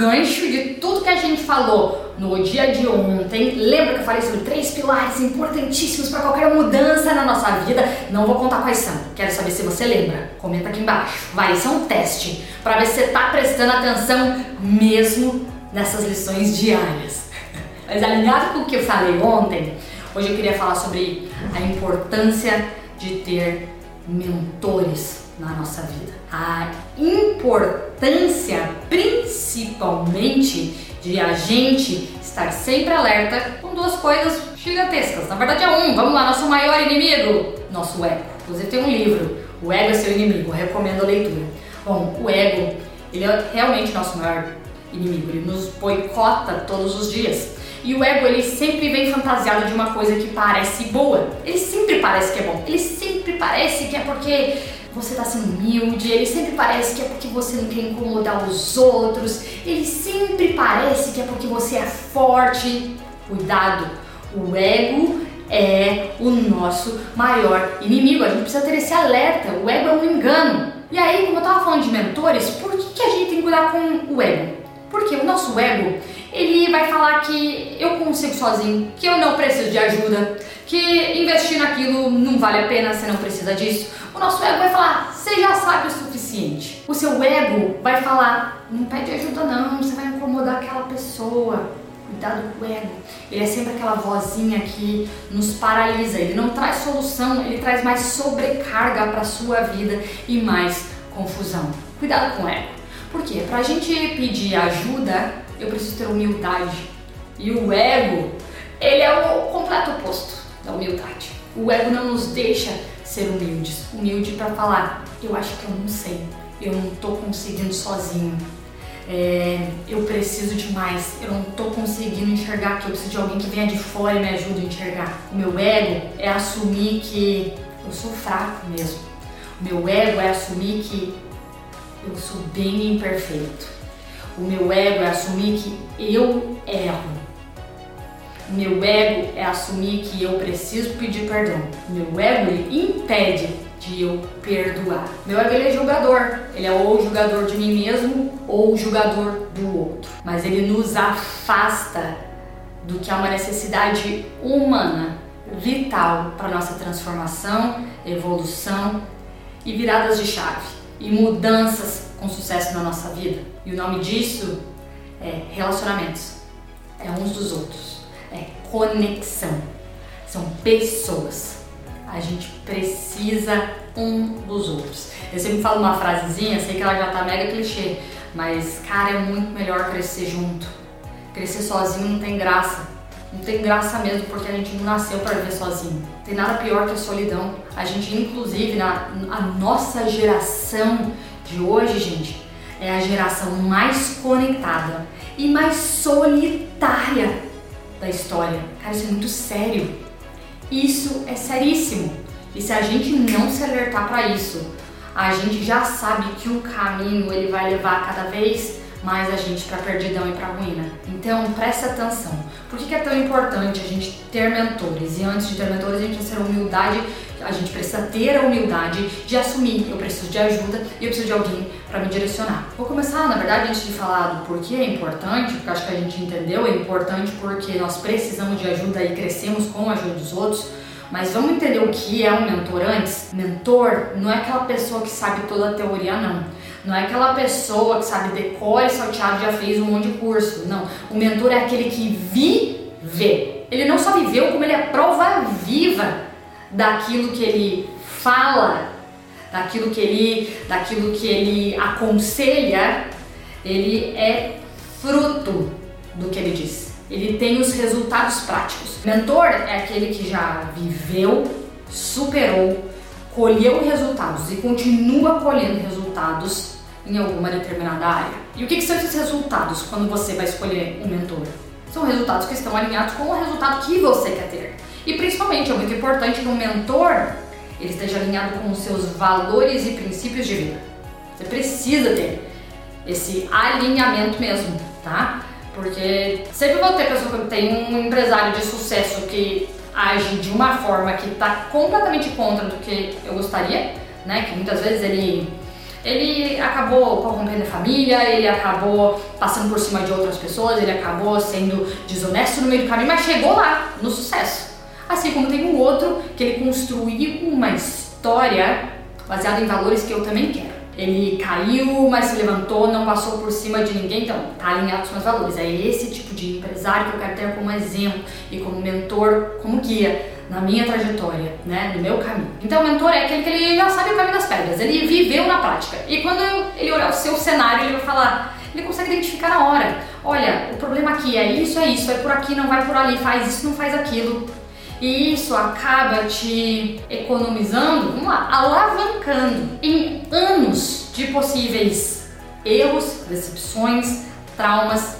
gancho de tudo que a gente falou no dia de ontem. Lembra que eu falei sobre três pilares importantíssimos para qualquer mudança na nossa vida? Não vou contar quais são. Quero saber se você lembra. Comenta aqui embaixo. Vai, isso é um teste para ver se você tá prestando atenção mesmo nessas lições diárias. Mas alinhado com o que eu falei ontem, hoje eu queria falar sobre a importância de ter mentores na nossa vida. A importância, principalmente, de a gente estar sempre alerta com duas coisas gigantescas. Na verdade é um, vamos lá, nosso maior inimigo, nosso ego. Inclusive tem um livro, O Ego é Seu Inimigo, recomendo a leitura. Bom, o ego, ele é realmente nosso maior inimigo, ele nos boicota todos os dias. E o ego, ele sempre vem fantasiado de uma coisa que parece boa. Ele sempre parece que é bom. Ele sempre parece que é porque você está sendo humilde, ele sempre parece que é porque você não quer incomodar os outros, ele sempre parece que é porque você é forte. Cuidado, o ego é o nosso maior inimigo. A gente precisa ter esse alerta. O ego é um engano. E aí, como eu estava falando de mentores, por que, que a gente tem que cuidar com o ego? Porque o nosso ego, ele vai falar que eu consigo sozinho, que eu não preciso de ajuda, que investir naquilo não vale a pena, você não precisa disso. O nosso ego vai falar, você já sabe o suficiente. O seu ego vai falar, não pede ajuda não, você vai incomodar aquela pessoa. Cuidado com o ego. Ele é sempre aquela vozinha que nos paralisa. Ele não traz solução, ele traz mais sobrecarga para sua vida e mais confusão. Cuidado com o ego. Por quê? Pra gente pedir ajuda, eu preciso ter humildade. E o ego, ele é o completo oposto da humildade. O ego não nos deixa ser humildes. Humilde para falar, eu acho que eu não sei, eu não tô conseguindo sozinho. É, eu preciso de mais, eu não tô conseguindo enxergar que eu preciso de alguém que venha de fora e me ajude a enxergar. O meu ego é assumir que eu sou fraco mesmo. O meu ego é assumir que eu sou bem imperfeito. O meu ego é assumir que eu erro. O meu ego é assumir que eu preciso pedir perdão. O meu ego ele impede de eu perdoar. Meu ego ele é julgador. Ele é ou julgador de mim mesmo ou julgador do outro. Mas ele nos afasta do que é uma necessidade humana, vital para nossa transformação, evolução e viradas de chave e mudanças com sucesso na nossa vida. E o nome disso é relacionamentos. É uns dos outros é conexão. São pessoas. A gente precisa um dos outros. Eu sempre falo uma frasezinha, sei que ela já tá mega clichê, mas cara, é muito melhor crescer junto. Crescer sozinho não tem graça. Não tem graça mesmo porque a gente não nasceu para viver sozinho. Tem nada pior que a solidão. A gente, inclusive, na a nossa geração de hoje, gente, é a geração mais conectada e mais solitária da história. Cara, isso é muito sério. Isso é seríssimo. E se a gente não se alertar para isso, a gente já sabe que o caminho ele vai levar cada vez mais a gente para perdidão e para ruína. Então, presta atenção. Por que, que, é tão importante a gente ter mentores? E antes de ter mentores, a gente ter humildade, a gente precisa ter a humildade de assumir eu preciso de ajuda e eu preciso de alguém para me direcionar. Vou começar, na verdade, antes de falar do porquê é importante, porque acho que a gente entendeu, é importante porque nós precisamos de ajuda e crescemos com a ajuda dos outros. Mas vamos entender o que é um mentor antes? Mentor não é aquela pessoa que sabe toda a teoria, não não é aquela pessoa que sabe decora e salteado já fez um monte de curso. Não. O mentor é aquele que vive. Ele não só viveu, como ele é prova viva daquilo que ele fala, daquilo que ele, daquilo que ele aconselha. Ele é fruto do que ele diz. Ele tem os resultados práticos. Mentor é aquele que já viveu, superou, colheu resultados e continua colhendo resultados em alguma determinada área. E o que, que são esses resultados quando você vai escolher um mentor? São resultados que estão alinhados com o resultado que você quer ter. E principalmente é muito importante que um mentor ele esteja alinhado com os seus valores e princípios de vida. Você precisa ter esse alinhamento mesmo, tá? Porque sempre vou ter pessoa que tem um empresário de sucesso que age de uma forma que está completamente contra do que eu gostaria, né? Que muitas vezes ele ele acabou corrompendo a família, ele acabou passando por cima de outras pessoas, ele acabou sendo desonesto no meio do caminho, mas chegou lá, no sucesso. Assim como tem um outro que ele construiu uma história baseada em valores que eu também quero. Ele caiu, mas se levantou, não passou por cima de ninguém, então tá alinhado com os meus valores. É esse tipo de empresário que eu quero ter como exemplo e como mentor, como guia na minha trajetória, né, no meu caminho. Então, o mentor é aquele que ele já sabe o caminho das pedras, ele viveu na prática. E quando ele olhar o seu cenário, ele vai falar, ele consegue identificar na hora. Olha, o problema aqui é isso, é isso, é por aqui, não vai por ali, faz isso, não faz aquilo. E isso acaba te economizando, vamos lá, alavancando em anos de possíveis erros, decepções, traumas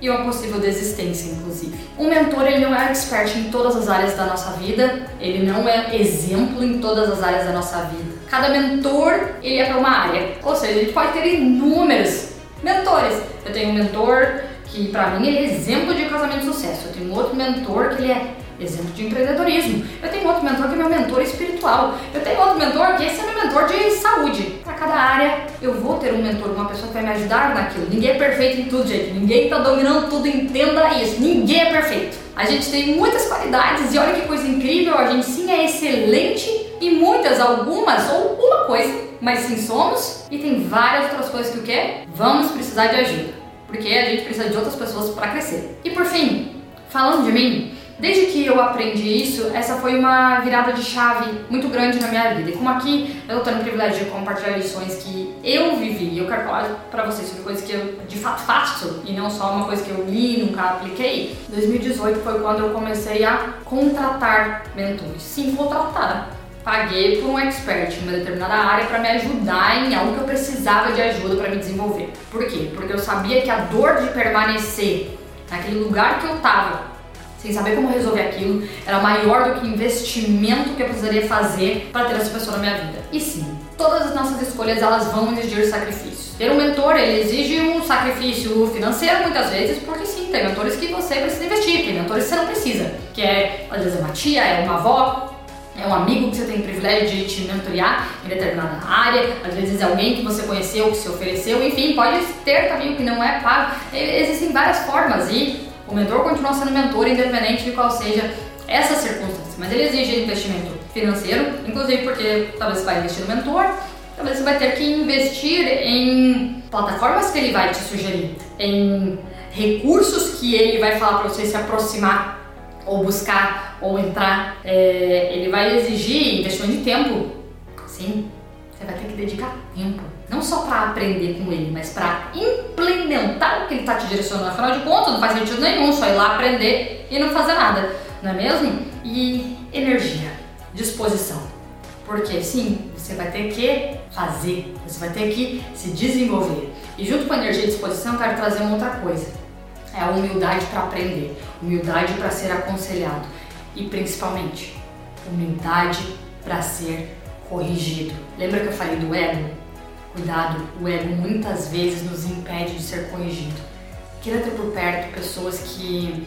e uma possível desistência, inclusive. Um mentor ele não é expert em todas as áreas da nossa vida, ele não é exemplo em todas as áreas da nossa vida. Cada mentor ele é para uma área, ou seja, gente pode ter inúmeros mentores. Eu tenho um mentor que para mim é exemplo de casamento de sucesso. Eu tenho outro mentor que ele é exemplo de empreendedorismo. Eu tenho outro mentor que é meu mentor espiritual. Eu tenho outro mentor que esse é meu mentor de saúde. Para cada área, eu vou ter um mentor, uma pessoa que vai me ajudar naquilo. Ninguém é perfeito em tudo, gente. Ninguém está dominando tudo, entenda isso. Ninguém é perfeito. A gente tem muitas qualidades e olha que coisa incrível, a gente sim é excelente e muitas, algumas ou uma coisa, mas sim somos e tem várias outras coisas que o quê? Vamos precisar de ajuda, porque a gente precisa de outras pessoas para crescer. E por fim, falando de mim, Desde que eu aprendi isso, essa foi uma virada de chave muito grande na minha vida. E como aqui eu tô tendo o privilégio de compartilhar lições que eu vivi, eu quero falar pra vocês sobre coisas que eu de fato faço e não só uma coisa que eu li e nunca apliquei. 2018 foi quando eu comecei a contratar mentores. Sim, contratar. Paguei por um expert em uma determinada área para me ajudar em algo que eu precisava de ajuda para me desenvolver. Por quê? Porque eu sabia que a dor de permanecer naquele lugar que eu tava sem saber como resolver aquilo, era maior do que o investimento que eu precisaria fazer para ter essa pessoa na minha vida. E sim, todas as nossas escolhas elas vão exigir sacrifícios. Ter um mentor, ele exige um sacrifício financeiro muitas vezes, porque sim, tem mentores que você precisa investir, tem mentores que você não precisa, que é, às vezes, uma tia, é uma avó, é um amigo que você tem o privilégio de te mentorear em determinada área, às vezes é alguém que você conheceu, que se ofereceu, enfim, pode ter caminho que não é pago. Existem várias formas e o mentor continua sendo mentor, independente de qual seja essa circunstância, mas ele exige investimento financeiro, inclusive porque talvez você vai investir no mentor, talvez você vai ter que investir em plataformas que ele vai te sugerir, em recursos que ele vai falar para você se aproximar ou buscar ou entrar. É, ele vai exigir investimento de tempo, sim, você vai ter que dedicar tempo não só para aprender com ele, mas para implementar o que ele está te direcionando. Afinal de contas, não faz sentido nenhum só ir lá aprender e não fazer nada, não é mesmo? E energia, disposição. Porque sim, você vai ter que fazer, você vai ter que se desenvolver. E junto com a energia e disposição, eu quero trazer uma outra coisa. É a humildade para aprender, humildade para ser aconselhado e principalmente humildade para ser corrigido. Lembra que eu falei do ego? Cuidado, o ego muitas vezes nos impede de ser corrigido. Queira ter por perto pessoas que,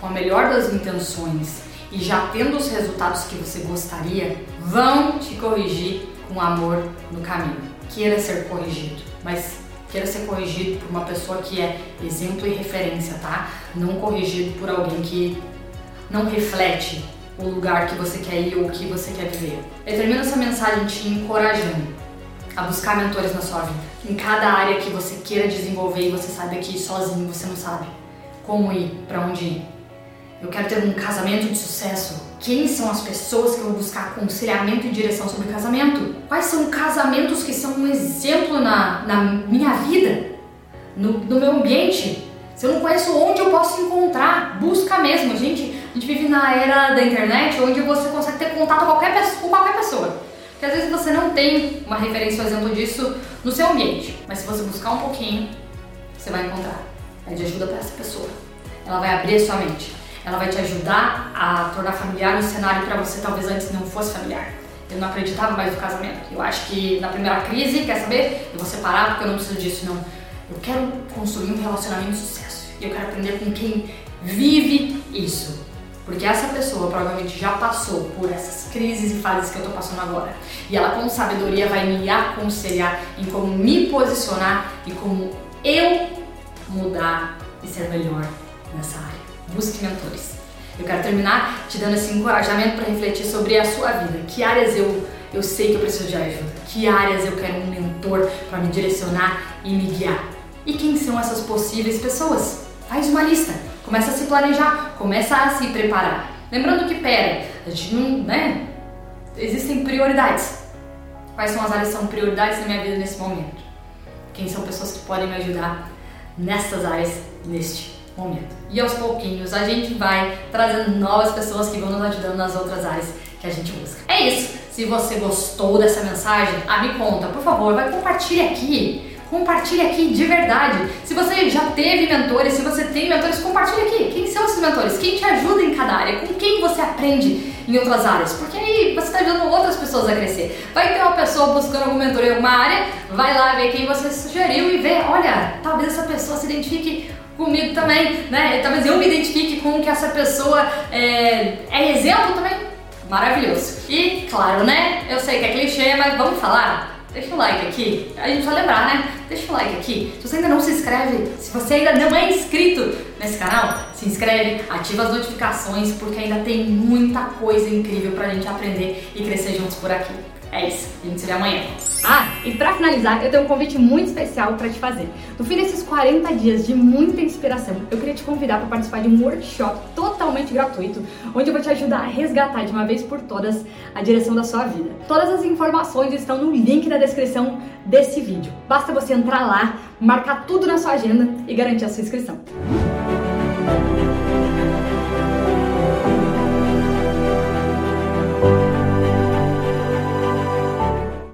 com a melhor das intenções e já tendo os resultados que você gostaria, vão te corrigir com amor no caminho. Queira ser corrigido, mas queira ser corrigido por uma pessoa que é exemplo e referência, tá? Não corrigido por alguém que não reflete o lugar que você quer ir ou o que você quer viver. Eu termino essa mensagem te encorajando a buscar mentores na sua vida. Em cada área que você queira desenvolver e você sabe que sozinho você não sabe como ir, para onde ir. Eu quero ter um casamento de sucesso. Quem são as pessoas que eu vou buscar aconselhamento e direção sobre casamento? Quais são casamentos que são um exemplo na, na minha vida, no, no meu ambiente? Se eu não conheço onde eu posso encontrar, busca mesmo. Gente, gente vive na era da internet onde você consegue ter contato com qualquer, com qualquer pessoa. Porque às vezes você não tem uma referência, um exemplo disso no seu ambiente, mas se você buscar um pouquinho, você vai encontrar. É de ajuda para essa pessoa. Ela vai abrir a sua mente. Ela vai te ajudar a tornar familiar um cenário para você talvez antes não fosse familiar. Eu não acreditava mais no casamento. Eu acho que na primeira crise, quer saber? Eu vou separar porque eu não preciso disso, não. Eu quero construir um relacionamento de sucesso. E eu quero aprender com quem vive isso. Porque essa pessoa provavelmente já passou por essas crises e fases que eu tô passando agora. E ela com sabedoria vai me aconselhar em como me posicionar e como eu mudar e ser melhor nessa área. Busque mentores. Eu quero terminar te dando esse encorajamento para refletir sobre a sua vida. Que áreas eu, eu sei que eu preciso de ajuda? Que áreas eu quero um mentor para me direcionar e me guiar? E quem são essas possíveis pessoas? Faz uma lista, começa a se planejar, começa a se preparar. Lembrando que, pera, a gente não, né? Existem prioridades. Quais são as áreas que são prioridades na minha vida nesse momento? Quem são pessoas que podem me ajudar nessas áreas neste momento? E aos pouquinhos a gente vai trazendo novas pessoas que vão nos ajudando nas outras áreas que a gente busca. É isso. Se você gostou dessa mensagem, ah, me conta, por favor, vai compartilhar aqui. Compartilhe aqui de verdade. Se você já teve mentores, se você tem mentores, compartilhe aqui. Quem são esses mentores? Quem te ajuda em cada área? Com quem você aprende em outras áreas? Porque aí você está ajudando outras pessoas a crescer. Vai ter uma pessoa buscando algum mentor em alguma área, vai lá ver quem você sugeriu e vê, olha, talvez essa pessoa se identifique comigo também, né? Talvez eu me identifique com que essa pessoa é, é exemplo também. Maravilhoso. E claro, né? Eu sei que é clichê, mas vamos falar deixa o like aqui. A gente precisa lembrar, né? Deixa o like aqui. Se você ainda não se inscreve, se você ainda não é inscrito nesse canal, se inscreve, ativa as notificações, porque ainda tem muita coisa incrível pra gente aprender e crescer juntos por aqui. É isso, a gente se vê amanhã. Ah, e para finalizar, eu tenho um convite muito especial para te fazer. No fim desses 40 dias de muita inspiração, eu queria te convidar para participar de um workshop totalmente gratuito, onde eu vou te ajudar a resgatar de uma vez por todas a direção da sua vida. Todas as informações estão no link da descrição desse vídeo. Basta você entrar lá, marcar tudo na sua agenda e garantir a sua inscrição.